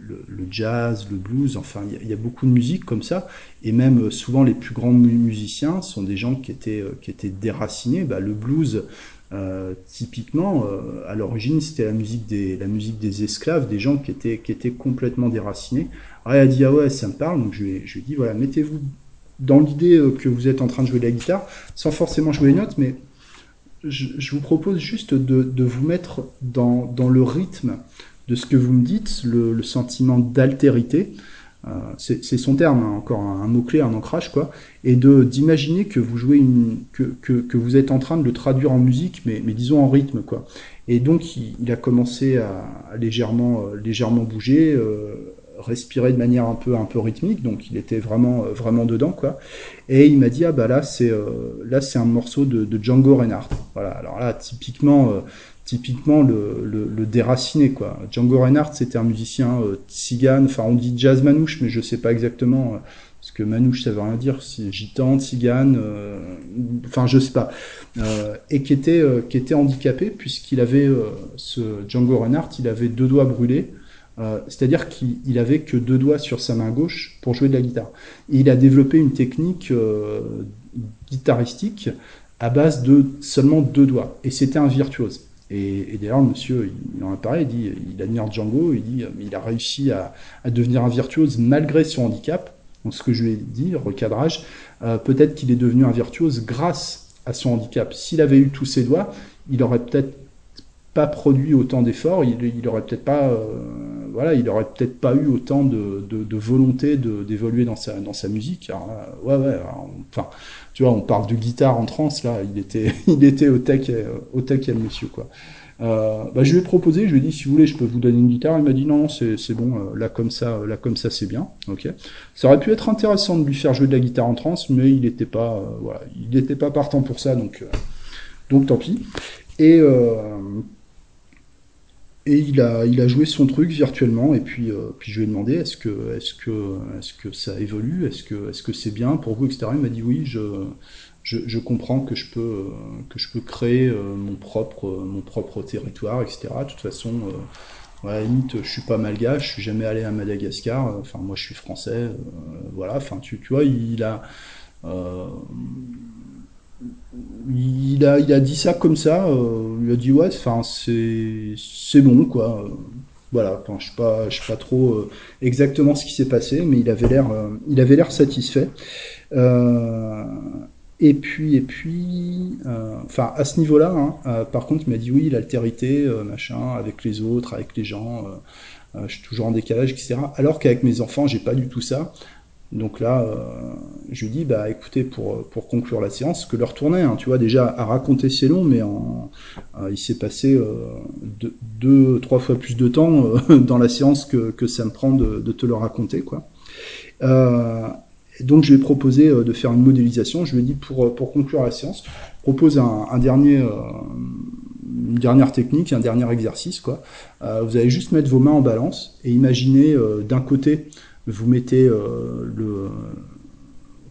A: le, jazz, le blues, enfin, il y, a beaucoup de musique comme ça. Et même souvent, les plus grands musiciens sont des gens qui étaient, qui étaient déracinés. Bah, le blues, euh, typiquement, euh, à l'origine, c'était la musique des la musique des esclaves, des gens qui étaient qui étaient complètement déracinés. Il a dit ah ouais, ça me parle, donc je lui ai, je lui ai dit voilà, mettez-vous dans l'idée euh, que vous êtes en train de jouer de la guitare, sans forcément jouer les notes, mais je, vous propose juste de, de vous mettre dans, dans le rythme de ce que vous me dites, le sentiment d'altérité. Euh, c'est son terme, hein, encore un, mot-clé, un ancrage, quoi, et de d'imaginer que vous jouez une, que, que, vous êtes en train de le traduire en musique, mais, disons en rythme, quoi. Et donc il, a commencé à, légèrement, euh, légèrement bouger, euh, respirer de manière un peu, un peu rythmique, donc il était vraiment, vraiment dedans, quoi. Et il m'a dit ah bah là c'est, là c'est un morceau de, de Django Reinhardt. Voilà, alors là typiquement typiquement le, déraciné quoi. Django Reinhardt c'était un musicien euh, enfin on dit jazz manouche mais je sais pas exactement euh, ce que manouche ça veut rien dire, c'est gitan, tzigane, euh, enfin je sais pas, euh, et qui était qui était handicapé puisqu'il avait ce Django Reinhardt, il avait deux doigts brûlés. C'est-à-dire qu'il avait que deux doigts sur sa main gauche pour jouer de la guitare. Il a développé une technique guitaristique à base de seulement deux doigts. Et c'était un virtuose. Et, d'ailleurs, monsieur, il en a parlé, il dit, il admire Django, il dit, il a réussi à, devenir un virtuose malgré son handicap. Donc, ce que je lui ai dit, recadrage, euh, peut-être qu'il est devenu un virtuose grâce à son handicap. S'il avait eu tous ses doigts, il aurait peut-être pas produit autant d'efforts, il, il aurait peut-être pas, euh, voilà, il aurait peut-être pas eu autant de, de, volonté d'évoluer dans sa, dans sa musique. Alors, ouais, ouais, enfin, tu vois, on parle de guitare en trance, là, il était, [LAUGHS] il était au taquet, au le monsieur, quoi. Euh, bah, je lui ai proposé, je lui ai dit si vous voulez, je peux vous donner une guitare. Il m'a dit non, c'est bon, euh, là comme ça, là comme ça, c'est bien. Ok. Ça aurait pu être intéressant de lui faire jouer de la guitare en trance, mais il n'était pas, euh, voilà, il n'était pas partant pour ça, donc, donc tant pis. Et et il a, il a joué son truc virtuellement et puis, euh, puis je lui ai demandé est-ce que, est-ce que, est-ce que ça évolue, est-ce que, est-ce que c'est bien pour vous, etc. Il m'a dit oui, je, je, je, comprends que je peux, que je peux créer euh, mon propre, mon propre territoire, etc. De toute façon, euh, à la limite, je suis pas malgache, je suis jamais allé à Madagascar. Enfin, moi, je suis français. voilà. Enfin, tu, tu vois, il a il a, il a dit ça comme ça. Euh, il a dit ouais, enfin c'est bon quoi. Voilà, je sais pas, pas trop euh, exactement ce qui s'est passé, mais il avait l'air, euh, satisfait. Et puis, et puis, enfin à ce niveau-là, hein, par contre, il m'a dit oui, l'altérité, machin, avec les autres, avec les gens, je suis toujours en décalage, etc. Alors qu'avec mes enfants, j'ai pas du tout ça. Donc là, euh, je lui dis, bah écoutez, pour, pour conclure la séance, que leur tournait, hein, tu vois, déjà à raconter c'est long, mais euh, il s'est passé euh, deux, trois fois plus de temps [LAUGHS] dans la séance que, que ça me prend de, te le raconter, quoi. Donc je lui ai proposé de faire une modélisation. Je lui ai dit pour, pour conclure la séance, propose un dernier, une dernière technique, un dernier exercice, quoi. vous allez juste mettre vos mains en balance et imaginer d'un côté vous mettez euh, le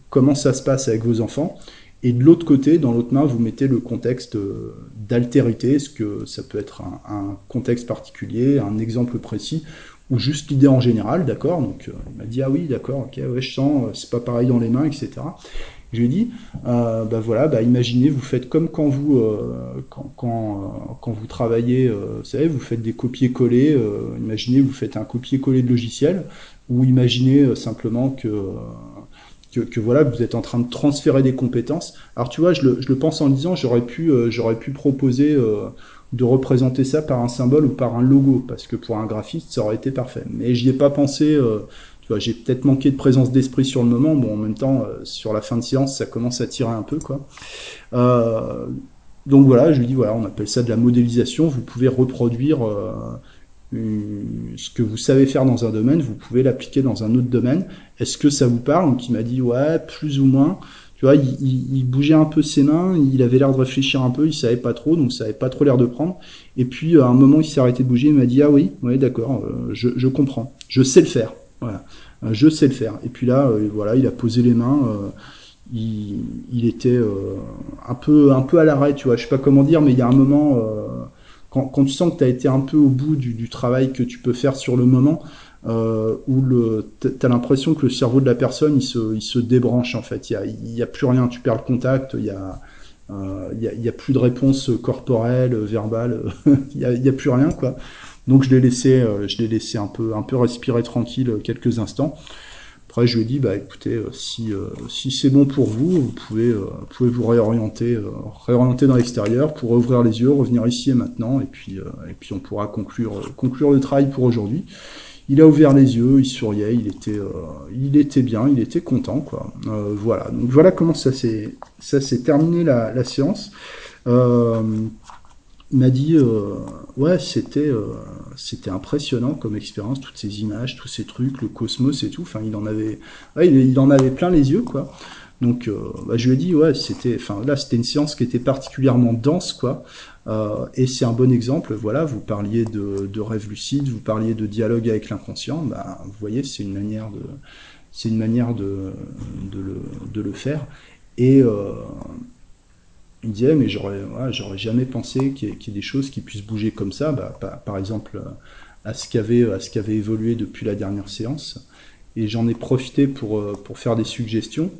A: comment ça se passe avec vos enfants, Et de l'autre côté, dans l'autre main, vous mettez le contexte euh, d'altérité, ce que ça peut être un, contexte particulier, un exemple précis, ou juste l'idée en général, d'accord Donc il m'a dit ah oui, d'accord, ok, ouais, je sens, c'est pas pareil dans les mains, etc. Je lui ai dit, euh, bah voilà, bah imaginez, vous faites comme quand vous, quand, quand, vous travaillez, vous savez, vous faites des copier-coller. imaginez, vous faites un copier-coller de logiciel, ou imaginez simplement que que, voilà, vous êtes en train de transférer des compétences. Alors tu vois, je le, je le pense en disant, j'aurais pu, euh, j'aurais pu proposer euh, de représenter ça par un symbole ou par un logo, parce que pour un graphiste, ça aurait été parfait. Mais j'y ai pas pensé. Euh, tu vois, j'ai peut-être manqué de présence d'esprit sur le moment. Bon, en même temps, sur la fin de séance, ça commence à tirer un peu, quoi. donc voilà, je lui dis voilà, on appelle ça de la modélisation. Vous pouvez reproduire ce que vous savez faire dans un domaine, vous pouvez l'appliquer dans un autre domaine. Est-ce que ça vous parle Donc il m'a dit ouais, plus ou moins. Tu vois, il, bougeait un peu ses mains, il avait l'air de réfléchir un peu, il savait pas trop, donc ça avait pas trop l'air de prendre. Et puis à un moment, il s'est arrêté de bouger, il m'a dit ah oui, ouais d'accord, euh, je, comprends, je sais le faire, voilà, euh, je sais le faire. Et puis là, euh, voilà, il a posé les mains. il, était un peu un peu à l'arrêt, tu vois. Je sais pas comment dire, mais il y a un moment quand, tu sens que tu as été un peu au bout du, travail que tu peux faire sur le moment, où tu as l'impression que le cerveau de la personne, il se, débranche en fait. Il n'y a, plus rien, tu perds le contact, il y a, euh, y, a, plus de réponse corporelle, verbale, [LAUGHS] il n'y a, y a, plus rien quoi. Donc je l'ai laissé, euh, je l'ai laissé un peu respirer tranquille quelques instants. Après, je lui ai dit, bah écoutez, euh, si, euh, si c'est bon pour vous, vous pouvez, euh, pouvez vous réorienter, réorienter dans l'extérieur pour ouvrir les yeux, revenir ici et maintenant, et puis, et puis on pourra conclure, conclure le travail pour aujourd'hui. Il a ouvert les yeux, il souriait, il était, il était bien, il était content, quoi. voilà. Donc voilà comment ça s'est, terminé la, séance m'a dit euh, ouais c'était euh, c'était impressionnant comme expérience toutes ces images tous ces trucs le cosmos et tout. Il en avait il, en avait plein les yeux quoi. Donc euh, bah, je lui ai dit ouais c'était enfin là c'était une séance qui était particulièrement dense quoi. Et c'est un bon exemple voilà vous parliez de, de rêve lucide vous parliez de dialogue avec l'inconscient. Bah vous voyez c'est une manière de c'est une manière de, le, de le faire. Et il disait, mais j'aurais jamais pensé qu'il y, ait des choses qui puissent bouger comme ça. Bah, par, exemple, à ce qui avait, à ce qui avait évolué depuis la dernière séance. Et j'en ai profité pour, euh, faire des suggestions,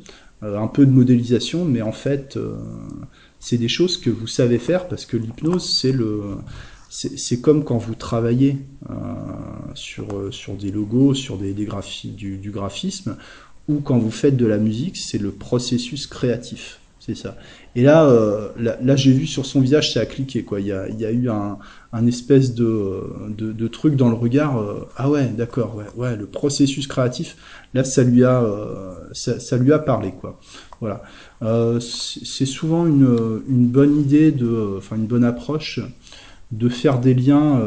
A: euh, un peu de modélisation, mais en fait, euh, c'est des choses que vous savez faire parce que l'hypnose, c'est comme quand vous travaillez sur, sur des logos, sur des, des du, du graphisme, ou quand vous faites de la musique, c'est le processus créatif. C'est ça. Et là, euh, là, j'ai vu sur son visage, ça a cliqué. Quoi. Il, y a, il y a eu un, un espèce de, de, truc dans le regard. Euh, ah ouais, d'accord, ouais, ouais, le processus créatif, là, ça lui a, euh, ça, ça, lui a parlé. Quoi. Voilà. c'est souvent une, une bonne idée, enfin une bonne approche de faire des liens,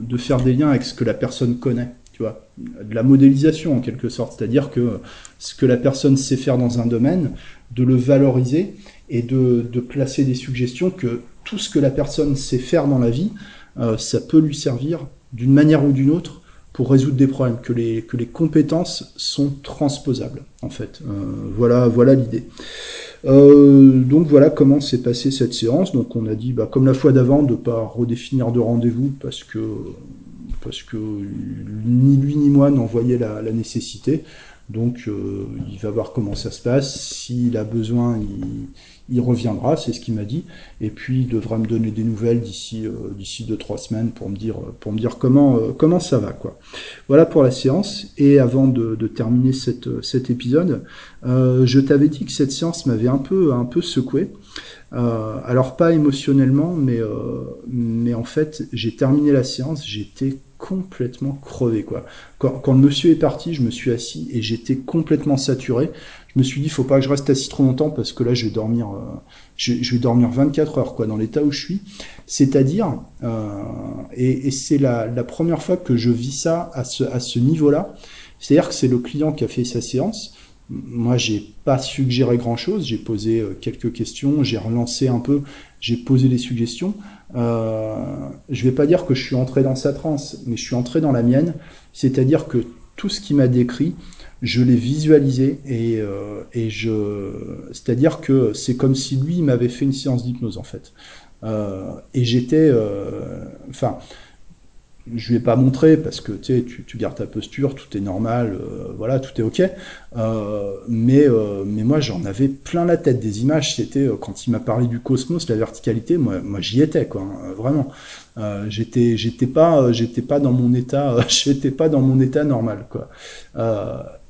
A: de faire des liens avec ce que la personne connaît. Tu vois, de la modélisation en quelque sorte, c'est-à-dire que ce que la personne sait faire dans un domaine, de le valoriser et de, placer des suggestions que tout ce que la personne sait faire dans la vie, euh, ça peut lui servir d'une manière ou d'une autre pour résoudre des problèmes, que les, que les compétences sont transposables, en fait. Euh, voilà voilà l'idée. Euh, donc voilà comment s'est passée cette séance. Donc on a dit, bah, comme la fois d'avant, de pas redéfinir de rendez-vous parce que parce que ni lui ni moi n'en voyaient la, nécessité. Donc il va voir comment ça se passe. S'il a besoin, il, reviendra, c'est ce qu'il m'a dit. Et puis il devra me donner des nouvelles d'ici euh, d'ici deux trois semaines pour me dire pour me dire comment euh, comment ça va quoi. Voilà pour la séance. Et avant de, terminer cette, cet épisode, je t'avais dit que cette séance m'avait un peu un peu secoué. alors pas émotionnellement, mais mais en fait j'ai terminé la séance, j'étais complètement crevé quoi. Quand, quand, le monsieur est parti, je me suis assis et j'étais complètement saturé. Je me suis dit faut pas que je reste assis trop longtemps parce que là je vais dormir, euh, je, vais dormir 24 heures quoi dans l'état où je suis. C'est-à-dire euh, et, c'est la, première fois que je vis ça à ce, niveau-là. C'est-à-dire que c'est le client qui a fait sa séance. Moi, j'ai pas suggéré grand-chose. J'ai posé euh, quelques questions, j'ai relancé un peu, j'ai posé des suggestions. Je vais pas dire que je suis entré dans sa transe, mais je suis entré dans la mienne, c'est-à-dire que tout ce qu'il m'a décrit, je l'ai visualisé et, euh, et je, c'est-à-dire que c'est comme si lui m'avait fait une séance d'hypnose en fait. Euh, et j'étais, euh, enfin, je lui ai pas montré parce que tu, tu, gardes ta posture, tout est normal, euh, voilà, tout est ok. Euh, mais, euh, mais moi, j'en avais plein la tête des images. C'était quand il m'a parlé du cosmos, la verticalité, moi, j'y étais, quoi, hein, vraiment. j'étais, j'étais pas, j'étais pas dans mon état, [LAUGHS] j'étais pas dans mon état normal, quoi.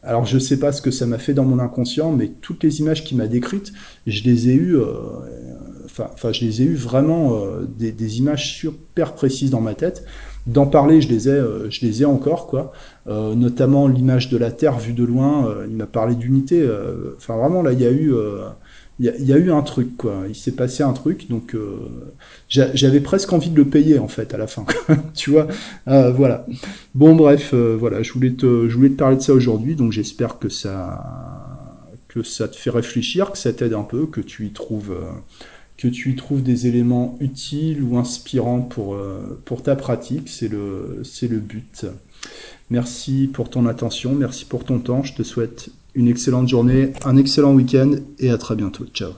A: Alors je sais pas ce que ça m'a fait dans mon inconscient, mais toutes les images qu'il m'a décrites, je les ai eues enfin, je les ai eues vraiment des, des, images super précises dans ma tête d'en parler, je les ai, euh, je les ai encore, quoi. Euh, notamment l'image de la Terre vue de loin. Euh, il m'a parlé d'unité. Enfin, vraiment, là, il y a eu, il y, a, eu un truc, quoi. Il s'est passé un truc, donc j'avais presque envie de le payer en fait à la fin. [LAUGHS] tu vois, voilà. Bon, bref, voilà. Je voulais te, je voulais te parler de ça aujourd'hui, donc j'espère que ça, que ça te fait réfléchir, que ça t'aide un peu, que tu y trouves que tu y trouves des éléments utiles ou inspirants pour, euh, pour ta pratique, c'est le, c'est le but. Merci pour ton attention, merci pour ton temps, je te souhaite une excellente journée, un excellent week-end et à très bientôt. Ciao